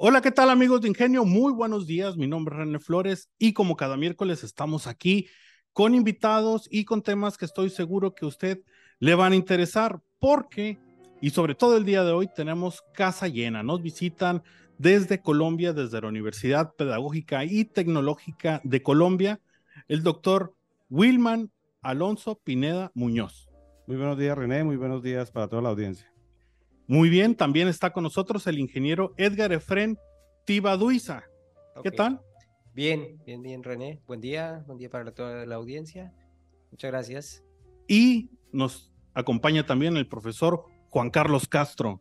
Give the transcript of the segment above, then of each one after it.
Hola, ¿qué tal amigos de Ingenio? Muy buenos días, mi nombre es René Flores y como cada miércoles estamos aquí con invitados y con temas que estoy seguro que a usted le van a interesar porque, y sobre todo el día de hoy, tenemos casa llena. Nos visitan desde Colombia, desde la Universidad Pedagógica y Tecnológica de Colombia, el doctor Wilman Alonso Pineda Muñoz. Muy buenos días, René. Muy buenos días para toda la audiencia. Muy bien, también está con nosotros el ingeniero Edgar Efren Tibaduiza. ¿Qué tal? Bien, bien, bien, René. Buen día, buen día para toda la audiencia. Muchas gracias. Y nos acompaña también el profesor Juan Carlos Castro.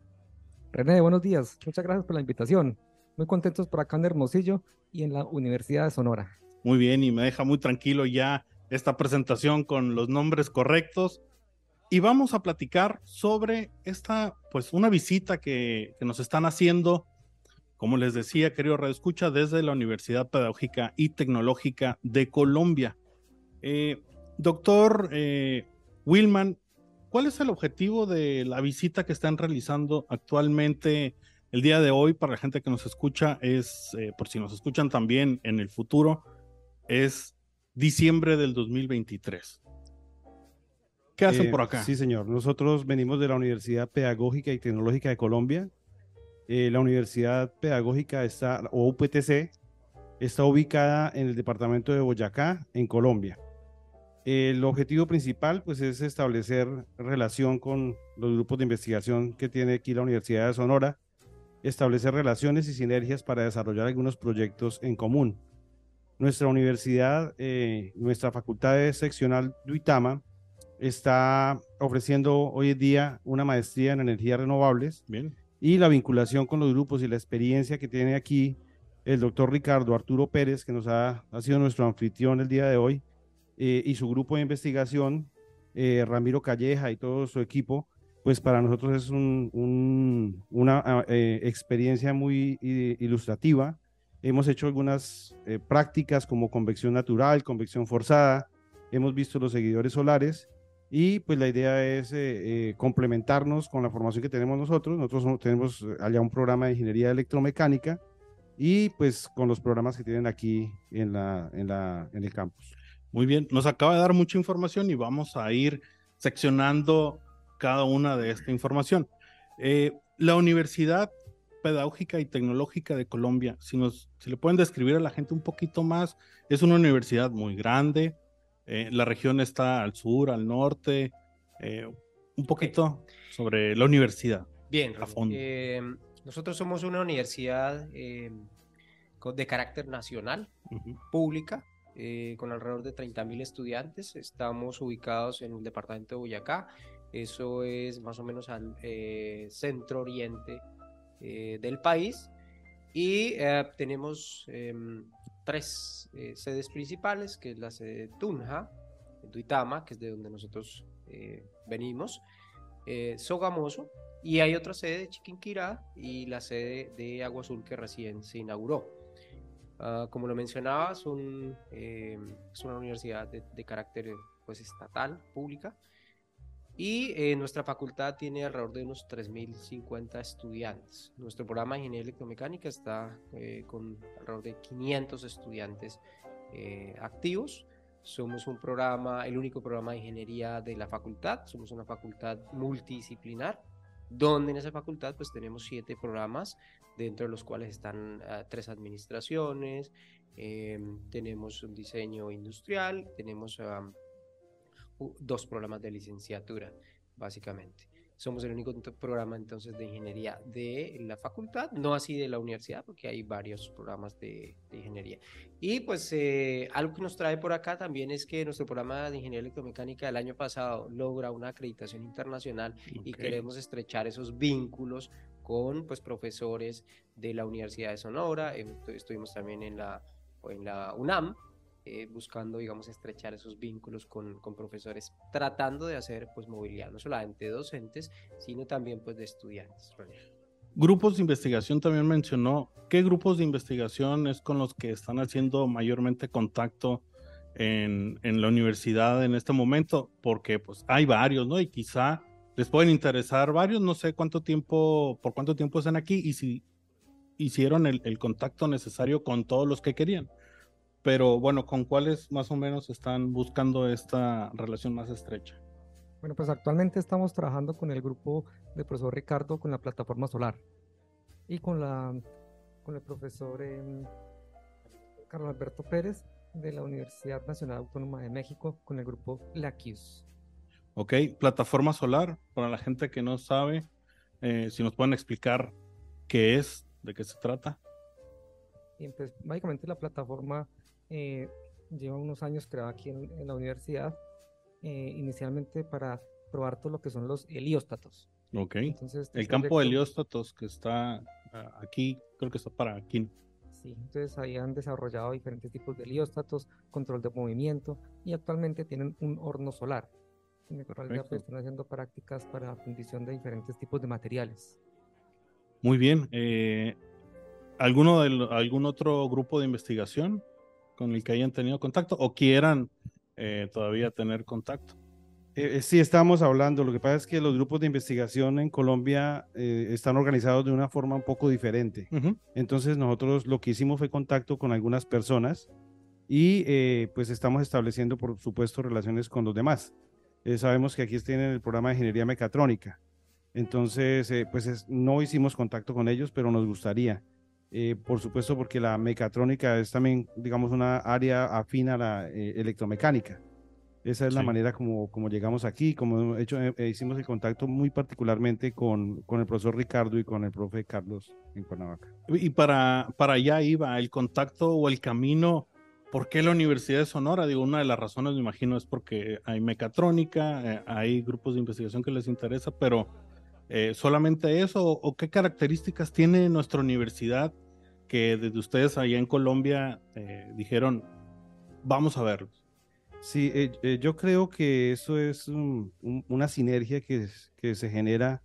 René, buenos días. Muchas gracias por la invitación. Muy contentos por acá en Hermosillo y en la Universidad de Sonora. Muy bien, y me deja muy tranquilo ya esta presentación con los nombres correctos y vamos a platicar sobre esta, pues una visita que, nos están haciendo, como les decía, querido Radio Escucha, desde la Universidad Pedagógica y Tecnológica de Colombia. Eh, doctor eh, Wilman, ¿cuál es el objetivo de la visita que están realizando actualmente el día de hoy para la gente que nos escucha? Es, eh, por si nos escuchan también en el futuro, es diciembre del 2023. ¿Qué hacen eh, por acá? Sí, señor. Nosotros venimos de la Universidad Pedagógica y Tecnológica de Colombia. Eh, la Universidad Pedagógica está, o UPTC, está ubicada en el departamento de Boyacá, en Colombia. El objetivo principal, pues, es establecer relación con los grupos de investigación que tiene aquí la Universidad de Sonora, establecer relaciones y sinergias para desarrollar algunos proyectos en común. Nuestra universidad, eh, nuestra facultad de seccional Duitama, está ofreciendo hoy en día una maestría en energías renovables. Bien. Y la vinculación con los grupos y la experiencia que tiene aquí el doctor Ricardo Arturo Pérez, que nos ha, ha sido nuestro anfitrión el día de hoy, eh, y su grupo de investigación, eh, Ramiro Calleja y todo su equipo, pues para nosotros es un, una ah, eh, experiencia muy ilustrativa. Hemos hecho algunas prácticas como convección natural, convección forzada, hemos visto los seguidores solares y pues la idea es eh, eh, complementarnos con la formación que tenemos nosotros. Nosotros tenemos eh, allá un programa de ingeniería electromecánica y pues con los programas que tienen aquí en, la, en, la, en el campus. Muy bien, nos acaba de dar mucha información y vamos a ir seccionando cada una de esta información. la Universidad Pedagógica y Tecnológica de Colombia, si, nos, si le pueden describir a la gente un poquito más, es una universidad muy grande, eh, la región está al sur, al norte. Eh, un poquito sobre la universidad. Bien, a fondo. Eh, nosotros somos una universidad de carácter nacional, pública, con alrededor de 30.000 estudiantes. Estamos ubicados en el departamento de Boyacá. Eso es más o menos al centro oriente del país. Y tenemos em, tres eh, sedes principales, que es la sede de Tunja, en Tuitama, que es de donde nosotros eh, venimos, eh, Sogamoso, y hay otra sede de Chiquinquirá y la sede de Agua Azul que recién se inauguró. Ah, como lo mencionaba, son, es una universidad de, de carácter pues, estatal, pública, y eh, nuestra facultad tiene alrededor de unos 3.050 estudiantes. Nuestro programa de ingeniería electromecánica está eh, con alrededor de 500 estudiantes eh, activos. Somos un programa, el único programa de ingeniería de la facultad. Somos una facultad multidisciplinar, donde en esa facultad pues tenemos siete programas, dentro de los cuales están ah, tres administraciones, tenemos un diseño industrial, tenemos dos programas de licenciatura, básicamente. Somos el único programa entonces de ingeniería de la facultad, no así de la universidad, porque hay varios programas de, ingeniería. Y pues eh, algo que nos trae por acá también es que nuestro programa de ingeniería electromecánica del año pasado logra una acreditación internacional y queremos estrechar esos vínculos con pues profesores de la Universidad de Sonora, estuvimos también en la, en la UNAM, eh, buscando, digamos, estrechar esos vínculos con, con, profesores, tratando de hacer, pues, movilidad, no solamente de docentes, sino también, pues, de estudiantes. Grupos de investigación también mencionó, ¿qué grupos de investigación es con los que están haciendo mayormente contacto en, en la universidad en este momento? Porque, pues, hay varios, ¿no? Y quizá les pueden interesar varios, no sé cuánto tiempo, por cuánto tiempo están aquí y si hicieron el, el, contacto necesario con todos los que querían. Pero bueno, ¿con cuáles más o menos están buscando esta relación más estrecha? Bueno, pues actualmente estamos trabajando con el grupo del profesor Ricardo con la plataforma solar y con, la, con el profesor eh, Carlos Alberto Pérez de la Universidad Nacional Autónoma de México con el grupo LACIUS. Ok, plataforma solar, para la gente que no sabe, eh, si nos pueden explicar qué es, de qué se trata. Bien, pues básicamente la plataforma eh, lleva unos años creada aquí en, en la universidad, eh, inicialmente para probar todo lo que son los helióstatos. Ok, Entonces, el campo de helióstatos que está ah, aquí, creo que está para aquí. Sí, entonces ahí han desarrollado diferentes tipos de helióstatos, control de movimiento y actualmente tienen un horno solar en el cual pues, están haciendo prácticas para fundición de diferentes tipos de materiales. Muy bien. Eh, ¿alguno de, ¿Algún otro grupo de investigación con el que hayan tenido contacto o quieran eh, todavía tener contacto? Eh, sí, estamos hablando. Lo que pasa es que los grupos de investigación en Colombia están organizados de una forma un poco diferente. Entonces nosotros lo que hicimos fue contacto con algunas personas y pues estamos estableciendo, por supuesto, relaciones con los demás. Eh, sabemos que aquí tienen el programa de ingeniería mecatrónica. Entonces, eh, pues no hicimos contacto con ellos, pero nos gustaría. Eh, por supuesto, porque la mecatrónica es también, digamos, una área afín a la electromecánica. Esa es la manera como, como llegamos aquí, como hecho, hicimos el contacto muy particularmente con, con, el profesor Ricardo y con el profe Carlos en Cuernavaca. Y para, para allá iba el contacto o el camino ¿Por qué la Universidad de Sonora? Digo, una de las razones, me imagino, es porque hay mecatrónica, eh, hay grupos de investigación que les interesa, pero eh, solamente eso, o qué características tiene nuestra universidad que desde ustedes allá en Colombia eh, dijeron, vamos a verlos? Sí, yo creo que eso es una sinergia que, que se genera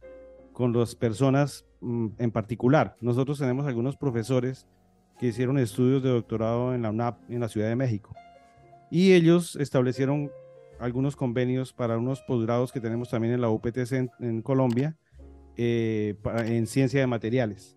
con las personas mm, en particular. Nosotros tenemos algunos profesores que hicieron estudios de doctorado en la UNAP en la Ciudad de México. Y ellos establecieron algunos convenios para unos posgrados que tenemos también en la UPTC en, Colombia eh, en ciencia de materiales.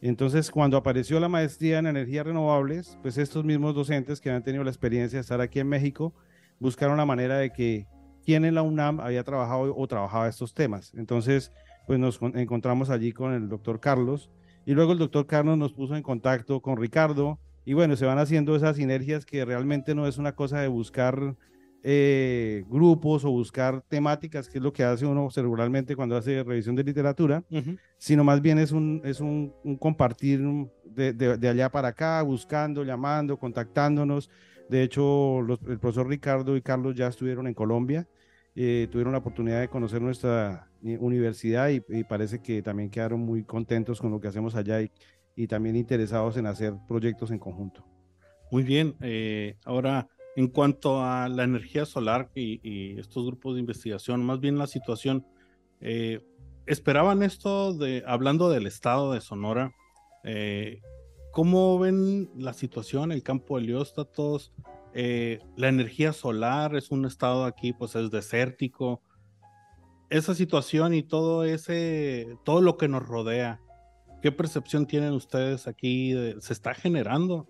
Entonces, cuando apareció la maestría en energías renovables, pues estos mismos docentes que han tenido la experiencia de estar aquí en México buscaron la manera de que quien en la UNAM había trabajado o trabajaba estos temas. Entonces, pues nos encontramos allí con el doctor Carlos, y luego el doctor Carlos nos puso en contacto con Ricardo y bueno, se van haciendo esas sinergias que realmente no es una cosa de buscar eh, grupos o buscar temáticas, que es lo que hace uno cerebralmente cuando hace revisión de literatura, sino más bien es un, es un, compartir de, de, allá para acá, buscando, llamando, contactándonos. De hecho, el profesor Ricardo y Carlos ya estuvieron en Colombia, eh, tuvieron la oportunidad de conocer nuestra universidad y, parece que también quedaron muy contentos con lo que hacemos allá y, y también interesados en hacer proyectos en conjunto. Muy bien, eh, ahora en cuanto a la energía solar y, estos grupos de investigación, más bien la situación, eh, ¿esperaban esto de, hablando del estado de Sonora, eh, cómo ven la situación, el campo de helióstatos? la energía solar es un estado aquí, pues es desértico, esa situación y todo ese, todo lo que nos rodea, ¿qué percepción tienen ustedes aquí? ¿Se está generando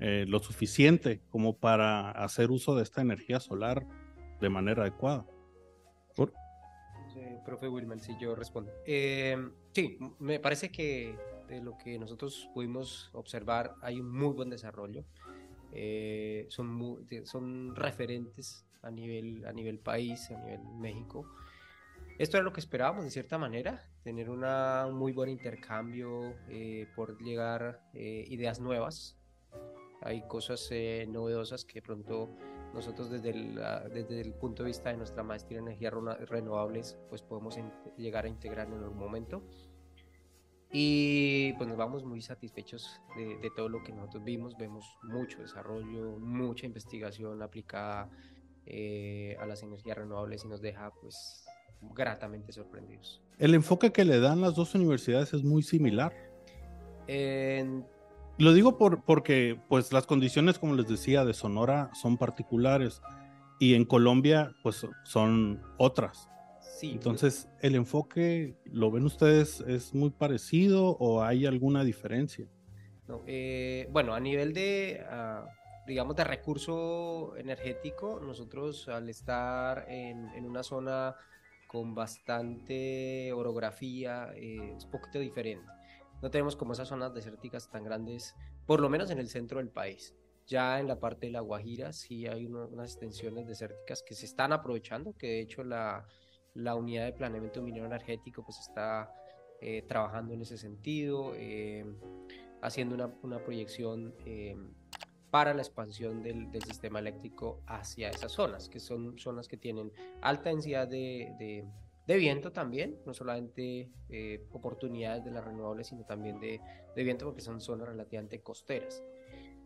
eh, lo suficiente como para hacer uso de esta energía solar de manera adecuada? ¿Por? Sí, profe Wilman, si yo respondo. Em, sí, me parece que de lo que nosotros pudimos observar hay un muy buen desarrollo. Eh, son, son referentes a nivel, a nivel país, a nivel México. Esto era lo que esperábamos de cierta manera, tener una, un muy buen intercambio, eh, por llegar eh, ideas nuevas. Hay cosas eh, novedosas que pronto nosotros desde el, desde el punto de vista de nuestra maestría en energías renovables pues podemos llegar a integrar en algún momento. Y pues nos vamos muy satisfechos de, de, todo lo que nosotros vimos. Vemos mucho desarrollo, mucha investigación aplicada a las energías renovables y nos deja pues gratamente sorprendidos. El enfoque que le dan las dos universidades es muy similar. Lo digo por, porque pues las condiciones, como les decía, de Sonora son particulares y en Colombia pues son otras. Sí. Entonces, ¿el enfoque, lo ven ustedes, es muy parecido o hay alguna diferencia? No, eh, bueno, a nivel de, ah, digamos, de recurso energético, nosotros al estar en, en una zona con bastante orografía, eh, es un poquito diferente. No tenemos como esas zonas desérticas tan grandes, por lo menos en el centro del país. Ya en la parte de la Guajira sí hay unas extensiones desérticas que se están aprovechando, que de hecho la, la unidad de planeamiento minero energético pues está eh, trabajando en ese sentido, eh, haciendo una, una proyección eh, para la expansión del, del, sistema eléctrico hacia esas zonas, que son zonas que tienen alta densidad de, de, de viento también, no solamente oportunidades de las renovables, sino también de, de viento porque son zonas relativamente costeras.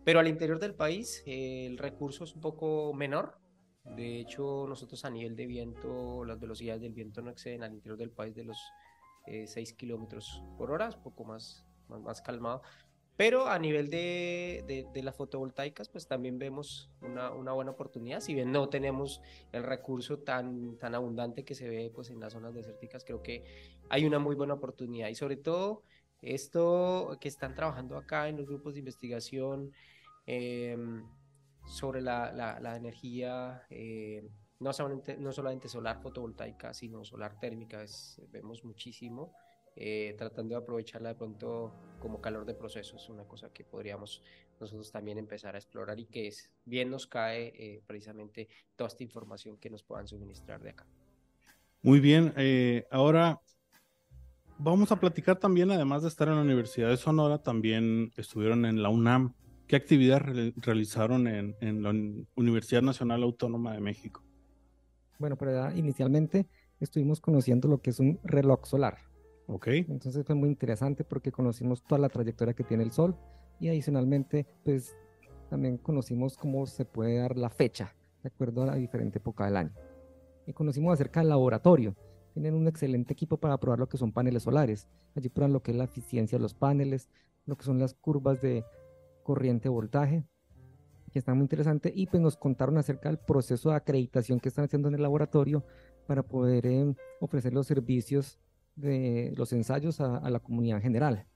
Pero al interior del país eh, el recurso es un poco menor. De hecho, nosotros a nivel de viento, las velocidades del viento no exceden al interior del país de los eh, 6 kilómetros por hora, un poco más, más, más, calmado. Pero a nivel de, de, las fotovoltaicas, pues también vemos una, una, buena oportunidad. Si bien no tenemos el recurso tan, tan abundante que se ve pues, en las zonas desérticas, creo que hay una muy buena oportunidad. Y sobre todo, esto que están trabajando acá en los grupos de investigación, eh, sobre la, la, energía, eh, no, solamente, no solamente solar fotovoltaica, sino solar térmica, vemos muchísimo, eh, tratando de aprovecharla de pronto como calor de proceso, es una cosa que podríamos nosotros también empezar a explorar y que es, bien nos cae eh, precisamente toda esta información que nos puedan suministrar de acá. Muy bien, ahora vamos a platicar también, además de estar en la Universidad de Sonora, también estuvieron en la UNAM. ¿Qué actividad re realizaron en, en, la Universidad Nacional Autónoma de México? Bueno, pero inicialmente estuvimos conociendo lo que es un reloj solar. Ok. Entonces fue muy interesante porque conocimos toda la trayectoria que tiene el Sol y adicionalmente, pues también conocimos cómo se puede dar la fecha de acuerdo a la diferente época del año. Y conocimos acerca del laboratorio. Tienen un excelente equipo para probar lo que son paneles solares. Allí prueban lo que es la eficiencia de los paneles, lo que son las curvas de corriente voltaje, que está muy interesante, y pues nos contaron acerca del proceso de acreditación que están haciendo en el laboratorio para poder eh, ofrecer los servicios de los ensayos a, a, la comunidad en general,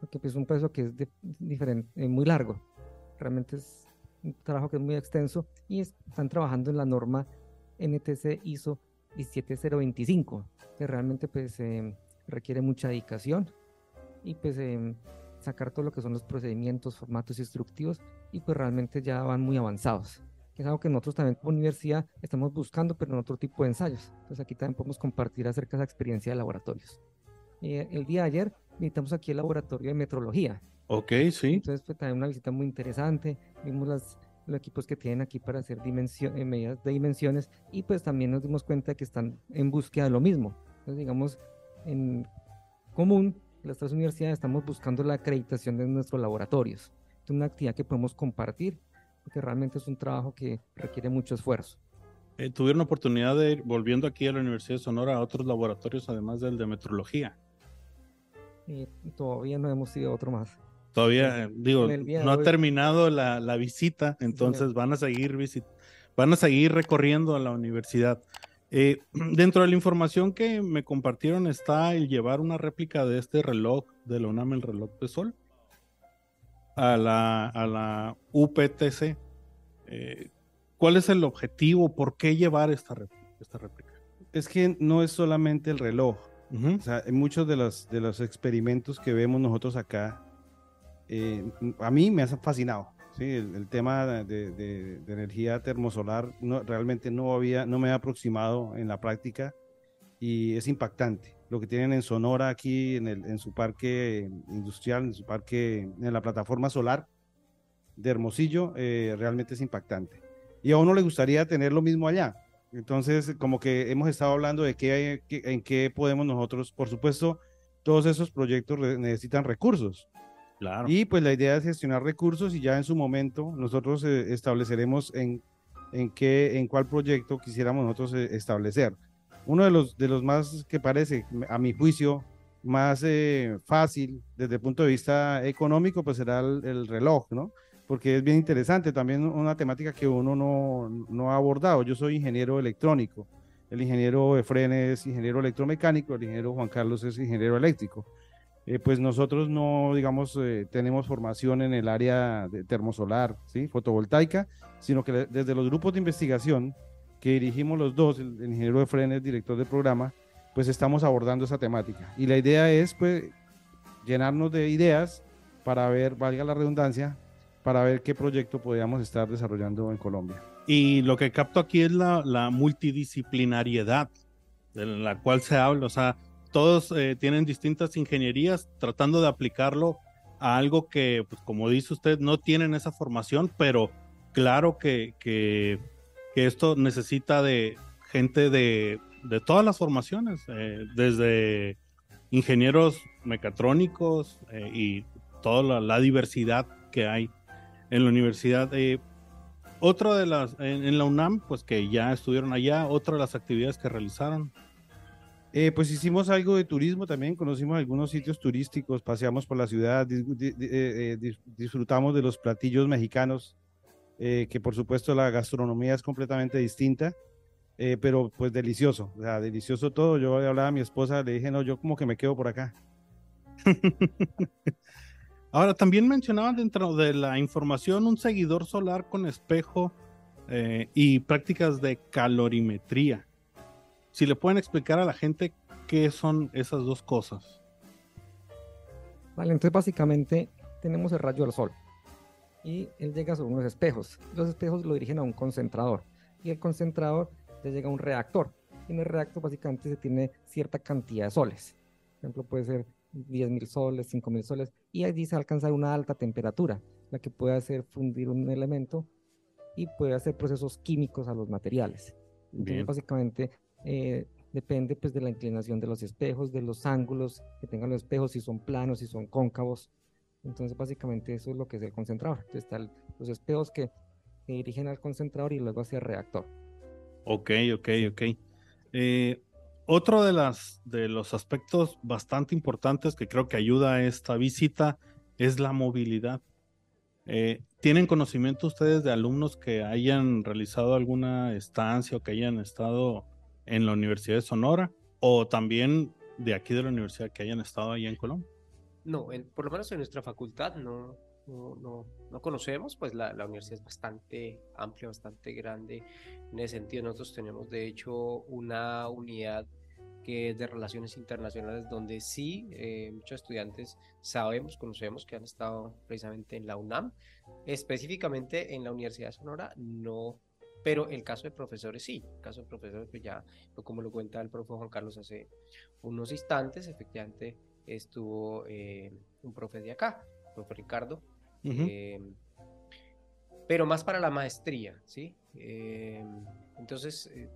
porque pues es un proceso que es de, diferente, eh, muy largo, realmente es un trabajo que es muy extenso y es, están trabajando en la norma NTC ISO 17025, que realmente pues eh, requiere mucha dedicación y pues eh, sacar todo lo que son los procedimientos, formatos instructivos y pues realmente ya van muy avanzados. Es algo que nosotros también como universidad estamos buscando, pero en otro tipo de ensayos. Entonces aquí también podemos compartir acerca de esa experiencia de laboratorios. Eh, el día de ayer visitamos aquí el laboratorio de metrología. Ok, sí. Entonces fue también una visita muy interesante. Vimos las, los equipos que tienen aquí para hacer eh, medidas de dimensiones y pues también nos dimos cuenta de que están en búsqueda de lo mismo. Entonces digamos, en común las tres universidades estamos buscando la acreditación de nuestros laboratorios. Es una actividad que podemos compartir, porque realmente es un trabajo que requiere mucho esfuerzo. Eh, ¿Tuvieron oportunidad de ir volviendo aquí a la Universidad de Sonora a otros laboratorios, además del de metrología? Y todavía no hemos ido a otro más. Todavía, digo, no ha terminado la, la visita, entonces sí, van a seguir visit van a seguir recorriendo a la universidad. Eh, dentro de la información que me compartieron está el llevar una réplica de este reloj de la UNAM, el reloj de sol, a la, a la UPTC. Eh, ¿Cuál es el objetivo? ¿Por qué llevar esta? Esta réplica? Es que no es solamente el reloj. Uh -huh. O sea, en muchos de los, de los experimentos que vemos nosotros acá, eh, a mí me ha fascinado. Sí, el, el tema de, de, de, energía termosolar no, realmente no, había, no me había aproximado en la práctica y es impactante. Lo que tienen en Sonora aquí, en, el, en su parque industrial, en su parque, en la plataforma solar de Hermosillo, eh, realmente es impactante. Y a uno le gustaría tener lo mismo allá. Entonces, como que hemos estado hablando de qué, en qué podemos nosotros, por supuesto, todos esos proyectos necesitan recursos. Claro. Y pues la idea es gestionar recursos y ya en su momento nosotros eh, estableceremos en, en, qué, en cuál proyecto quisiéramos nosotros eh, establecer. Uno de los, de los más que parece, a mi juicio, más eh, fácil desde el punto de vista económico, pues será el, el, reloj, ¿no? Porque es bien interesante, también una temática que uno no, no ha abordado. Yo soy ingeniero electrónico el ingeniero Efren es ingeniero electromecánico, el ingeniero Juan Carlos es ingeniero eléctrico. Eh, pues nosotros no, digamos, eh, tenemos formación en el área de termosolar, ¿sí? fotovoltaica, sino que desde los grupos de investigación que dirigimos los dos, el, ingeniero Efren es director del programa, pues estamos abordando esa temática. Y la idea es, pues, llenarnos de ideas para ver, valga la redundancia, para ver qué proyecto podríamos estar desarrollando en Colombia. Y lo que capto aquí es la, multidisciplinariedad de la cual se habla, o sea, todos eh, tienen distintas ingenierías tratando de aplicarlo a algo que, pues, como dice usted, no tienen esa formación, pero claro que, esto necesita de gente de, de todas las formaciones, eh, desde ingenieros mecatrónicos eh, y toda la, diversidad que hay en la universidad. Eh, otra de las, en, la UNAM, pues que ya estuvieron allá, otra de las actividades que realizaron. Eh, pues hicimos algo de turismo también, conocimos algunos sitios turísticos, paseamos por la ciudad, disfrutamos de los platillos mexicanos, que por supuesto la gastronomía es completamente distinta. Eh, pero pues delicioso, o sea, delicioso todo. Yo hablaba a mi esposa, le dije, no, yo como que me quedo por acá. Ahora, también mencionaban dentro de la información un seguidor solar con espejo eh, y prácticas de calorimetría. Si le pueden explicar a la gente qué son esas dos cosas. Vale, entonces básicamente tenemos el rayo del sol y él llega sobre unos espejos. Los espejos lo dirigen a un concentrador y el concentrador llega un reactor. En el reactor básicamente se tiene cierta cantidad de soles. Por ejemplo, puede ser 10.000 soles, 5.000 soles, y allí se alcanza una alta temperatura, la que puede hacer fundir un elemento y puede hacer procesos químicos a los materiales. Entonces, básicamente, eh, depende pues, de la inclinación de los espejos, de los ángulos que tengan los espejos, si son planos, si son cóncavos. Entonces, básicamente, eso es lo que es el concentrador. Entonces, están los espejos que, que dirigen al concentrador y luego hacia el reactor. Ok, ok, ok. Eh, otro de, las, de los aspectos bastante importantes que creo que ayuda a esta visita es la movilidad. Eh, ¿Tienen conocimiento ustedes de alumnos que hayan realizado alguna estancia o que hayan estado en la Universidad de Sonora o también de aquí de la universidad que hayan estado allá en Colombia? No, por lo menos en nuestra facultad no, no, no, conocemos, pues la, universidad es bastante amplia, bastante grande. En ese sentido, nosotros tenemos de hecho una unidad que es de relaciones internacionales, donde sí eh, muchos estudiantes sabemos, conocemos que han estado precisamente en la UNAM, específicamente en la Universidad de Sonora, no, pero el caso de profesores sí, el caso de profesores que ya, como lo cuenta el profe Juan Carlos hace unos instantes, efectivamente estuvo eh, un profe de acá, el profe Ricardo, Em, pero más para la maestría, ¿sí? Em, entonces, eh,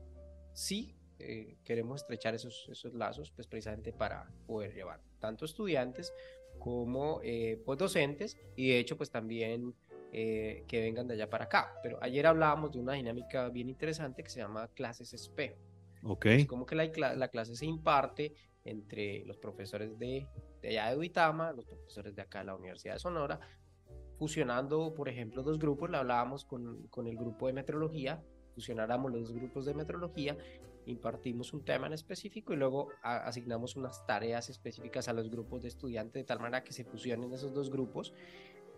sí, eh, queremos estrechar esos, esos lazos, pues precisamente para poder llevar tanto estudiantes como eh, pues docentes y de hecho pues también que vengan de allá para acá. Pero ayer hablábamos de una dinámica bien interesante que se llama clases espejo. Ok. como que la, la, clase se imparte entre los profesores de, de allá de Uitama, los profesores de acá de la Universidad de Sonora, fusionando, por ejemplo, dos grupos, le hablábamos con, con el grupo de metrología, fusionáramos los dos grupos de metrología, impartimos un tema en específico y luego asignamos unas tareas específicas a los grupos de estudiantes de tal manera que se fusionen esos dos grupos,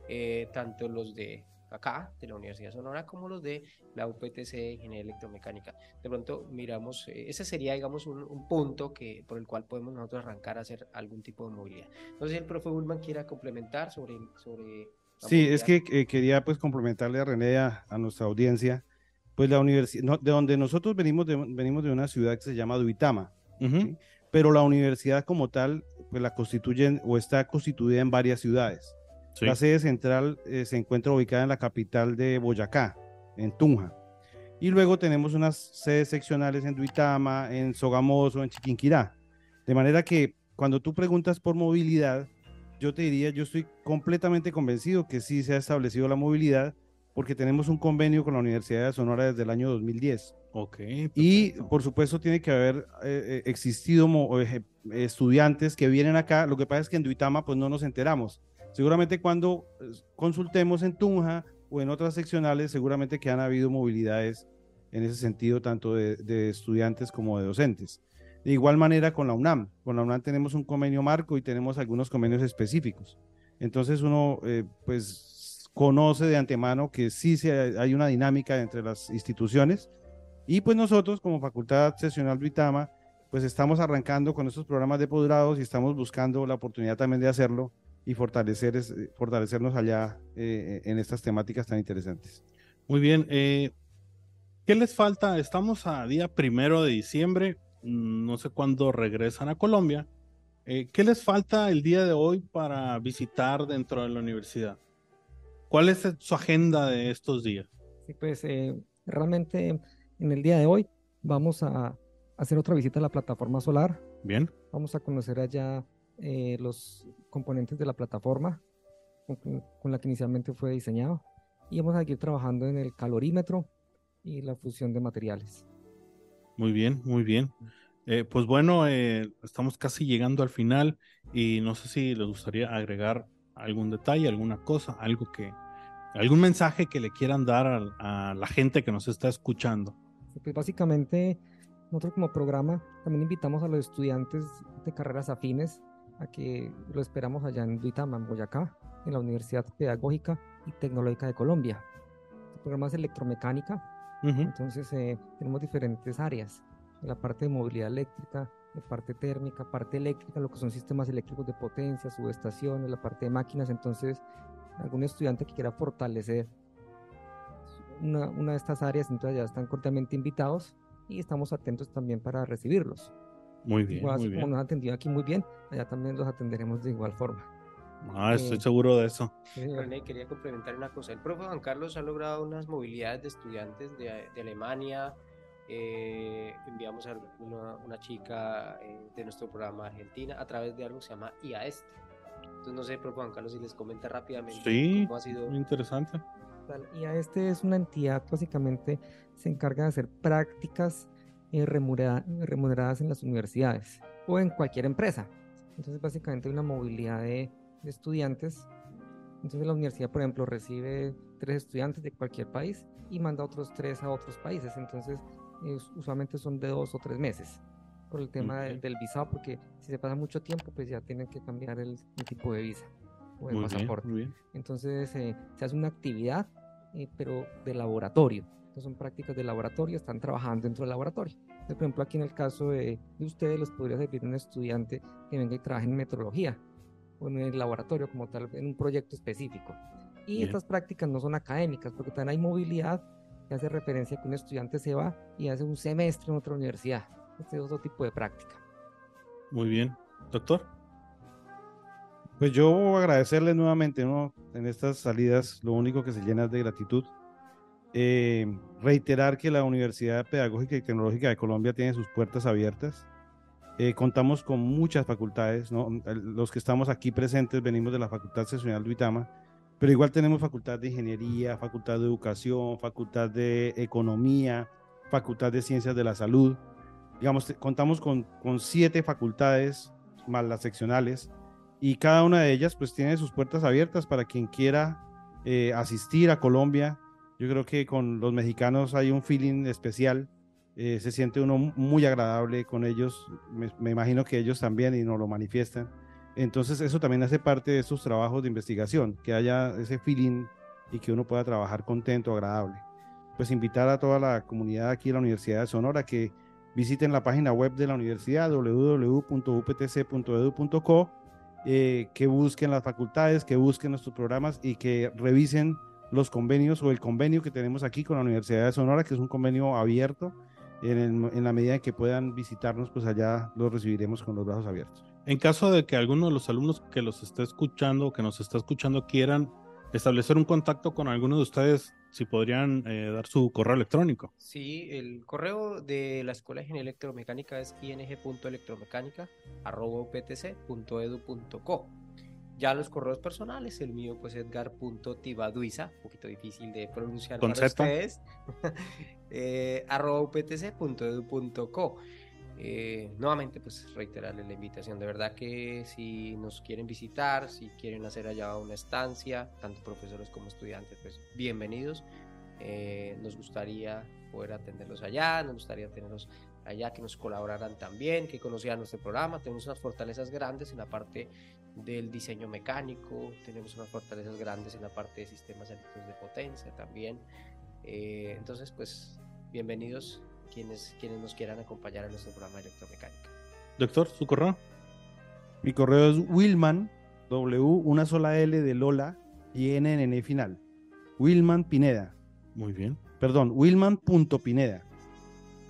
eh, tanto los de acá, de la Universidad de Sonora, como los de la UPTC de Ingeniería Electromecánica. De pronto miramos, eh, ese sería, digamos, un, un, punto que, por el cual podemos nosotros arrancar a hacer algún tipo de movilidad. No sé si el profe Bullman quiera complementar sobre, sobre Sí, es que eh, quería pues complementarle a René a, a nuestra audiencia, pues la universidad, de donde nosotros venimos de, venimos de una ciudad que se llama Duitama, pero la universidad como tal, pues la constituyen o está constituida en varias ciudades. La sede central eh, se encuentra ubicada en la capital de Boyacá, en Tunja. Y luego tenemos unas sedes seccionales en Duitama, en Sogamoso, en Chiquinquirá. De manera que cuando tú preguntas por movilidad, yo te diría, yo estoy completamente convencido que sí se ha establecido la movilidad porque tenemos un convenio con la Universidad de Sonora desde el año 2010. Ok. Y por supuesto tiene que haber eh, eh, existido eh, estudiantes que vienen acá. Lo que pasa es que en Duitama pues no nos enteramos. Seguramente cuando consultemos en Tunja o en otras seccionales, seguramente que han habido movilidades en ese sentido, tanto de, estudiantes como de docentes. De igual manera con la UNAM. Con la UNAM tenemos un convenio marco y tenemos algunos convenios específicos. Entonces uno eh, pues conoce de antemano que sí se, hay una dinámica entre las instituciones y pues nosotros como Facultad Sesional de Itama pues estamos arrancando con estos programas de posgrados y estamos buscando la oportunidad también de hacerlo y fortalecer, fortalecernos allá eh, en estas temáticas tan interesantes. Muy bien. Eh, ¿Qué les falta? Estamos a día primero de diciembre. Mm, no sé cuándo regresan a Colombia. Eh, ¿Qué les falta el día de hoy para visitar dentro de la universidad? ¿Cuál es su agenda de estos días? Sí, pues realmente en el día de hoy vamos a hacer otra visita a la plataforma solar. Bien. Vamos a conocer allá eh, los componentes de la plataforma con, la que inicialmente fue diseñado y vamos a seguir trabajando en el calorímetro y la fusión de materiales. Muy bien, muy bien. Eh, pues bueno, eh, estamos casi llegando al final y no sé si les gustaría agregar algún detalle, alguna cosa, algo que, algún mensaje que le quieran dar a, a la gente que nos está escuchando. Pues básicamente nosotros como programa también invitamos a los estudiantes de carreras afines a que lo esperamos allá en Duitama, en Boyacá, en la Universidad Pedagógica y Tecnológica de Colombia. El programa es electromecánica, entonces eh, tenemos diferentes áreas, la parte de movilidad eléctrica, la parte térmica, parte eléctrica, lo que son sistemas eléctricos de potencia, subestaciones, la parte de máquinas, entonces algún estudiante que quiera fortalecer una, una de estas áreas, entonces ya están cordialmente invitados y estamos atentos también para recibirlos. Muy bien. muy bien. como nos han atendido aquí muy bien, allá también los atenderemos de igual forma. Ah, estoy eh, seguro de eso. René, quería complementar una cosa. El profe Juan Carlos ha logrado unas movilidades de estudiantes de, de Alemania. Eh, enviamos a una, una chica eh, de nuestro programa Argentina a través de algo que se llama IAEST. Entonces, no sé, profe Juan Carlos, si les comenta rápidamente sí, cómo ha sido. Muy interesante. IAEST es una entidad, básicamente, se encarga de hacer prácticas eh, remuneradas en las universidades o en cualquier empresa. Entonces, básicamente hay una movilidad de, estudiantes. Entonces, la universidad, por ejemplo, recibe tres estudiantes de cualquier país y manda otros tres a otros países. Entonces, usualmente son de dos o tres meses por el tema del visado, porque si se pasa mucho tiempo, pues ya tienen que cambiar el, tipo de visa o el pasaporte. Entonces, eh, se hace una actividad, eh, pero de laboratorio son prácticas de laboratorio, están trabajando dentro del laboratorio. por ejemplo, aquí en el caso de, ustedes, les podría servir un estudiante que venga y trabaje en metrología o en el laboratorio como tal, en un proyecto específico. Y estas prácticas no son académicas, porque también hay movilidad que hace referencia a que un estudiante se va y hace un semestre en otra universidad. Este es otro tipo de práctica. Muy bien. Doctor. Pues yo agradecerle nuevamente, ¿no? En estas salidas, lo único que se llena es de gratitud eh, reiterar que la Universidad Pedagógica y Tecnológica de Colombia tiene sus puertas abiertas. Eh, contamos con muchas facultades, los que estamos aquí presentes venimos de la Facultad Seccional de Uitama, pero igual tenemos facultad de Ingeniería, facultad de Educación, facultad de Economía, facultad de Ciencias de la Salud. Digamos, contamos con, con siete facultades más las seccionales y cada una de ellas pues tiene sus puertas abiertas para quien quiera eh, asistir a Colombia yo creo que con los mexicanos hay un feeling especial. Eh, se siente uno muy agradable con ellos. Me, imagino que ellos también y nos lo manifiestan. Entonces eso también hace parte de sus trabajos de investigación, que haya ese feeling y que uno pueda trabajar contento, agradable. Pues invitar a toda la comunidad aquí en la Universidad de Sonora que visiten la página web de la universidad www.uptc.edu.co, eh, que busquen las facultades, que busquen nuestros programas y que revisen los convenios o el convenio que tenemos aquí con la Universidad de Sonora, que es un convenio abierto. En, la medida en que puedan visitarnos, pues allá los recibiremos con los brazos abiertos. En caso de que alguno de los alumnos que los esté escuchando, que nos está escuchando, quieran establecer un contacto con alguno de ustedes, si podrían eh, dar su correo electrónico. Sí, el correo de la Escuela de Ingeniería Electromecánica es ing.electromecánica.co. Ya los correos personales, el mío pues edgar.tibaduiza, un poquito difícil de pronunciar para ustedes, eh, arroba uptc.edu.co. Eh, nuevamente pues reiterarle la invitación, de verdad que si nos quieren visitar, si quieren hacer allá una estancia, tanto profesores como estudiantes, pues bienvenidos. Eh, nos gustaría poder atenderlos allá, nos gustaría tenerlos allá, que nos colaboraran también, que conocieran nuestro programa. Tenemos unas fortalezas grandes en la parte del diseño mecánico, tenemos unas fortalezas grandes en la parte de sistemas eléctricos de potencia también. Eh, entonces, pues, bienvenidos quienes, quienes nos quieran acompañar en nuestro programa de electromecánica. Doctor, ¿su correo? Mi correo es Wilman, W, una sola L de Lola y N en N final. Wilman Pineda. Muy bien. Perdón, wilman.pineda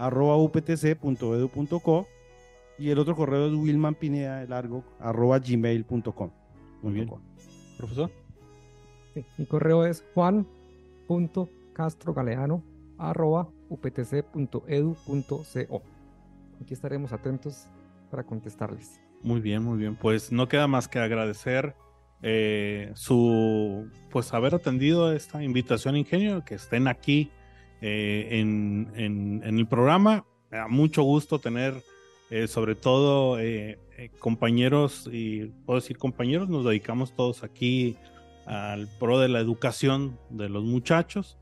arroba uptc.edu.co y el otro correo es wilmanpineda largo arroba gmail.com. Muy bien. Profesor. mi correo es juan.castrogaleano arroba uptc.edu.co. Aquí estaremos atentos para contestarles. Muy bien, muy bien. Pues no queda más que agradecer eh, su, pues haber atendido esta invitación, Ingenio, que estén aquí eh, en, el programa. Me da mucho gusto tener, eh, sobre todo, compañeros, y puedo decir compañeros, nos dedicamos todos aquí al pro de la educación de los muchachos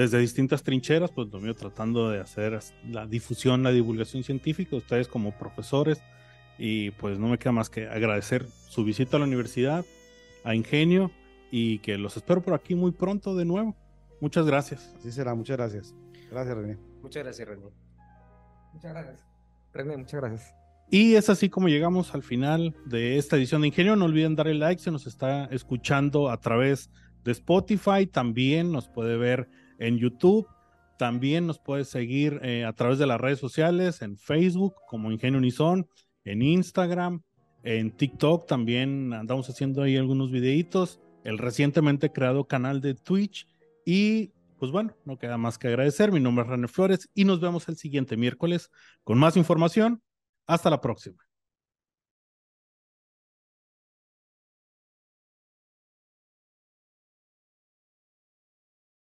desde distintas trincheras, pues lo tratando de hacer la difusión, la divulgación científica, ustedes como profesores, y pues no me queda más que agradecer su visita a la universidad, a Ingenio, y que los espero por aquí muy pronto de nuevo. Muchas gracias. Así será, muchas gracias. Gracias, René. Muchas gracias, René. Muchas gracias. René, muchas gracias. Y es así como llegamos al final de esta edición de Ingenio. No olviden darle like, se nos está escuchando a través de Spotify, también nos puede ver en YouTube. También nos puedes seguir eh, a través de las redes sociales, en Facebook como Ingenio Unison, en Instagram, en TikTok también andamos haciendo ahí algunos videitos, el recientemente creado canal de Twitch y pues bueno, no queda más que agradecer. Mi nombre es René Flores y nos vemos el siguiente miércoles con más información. Hasta la próxima.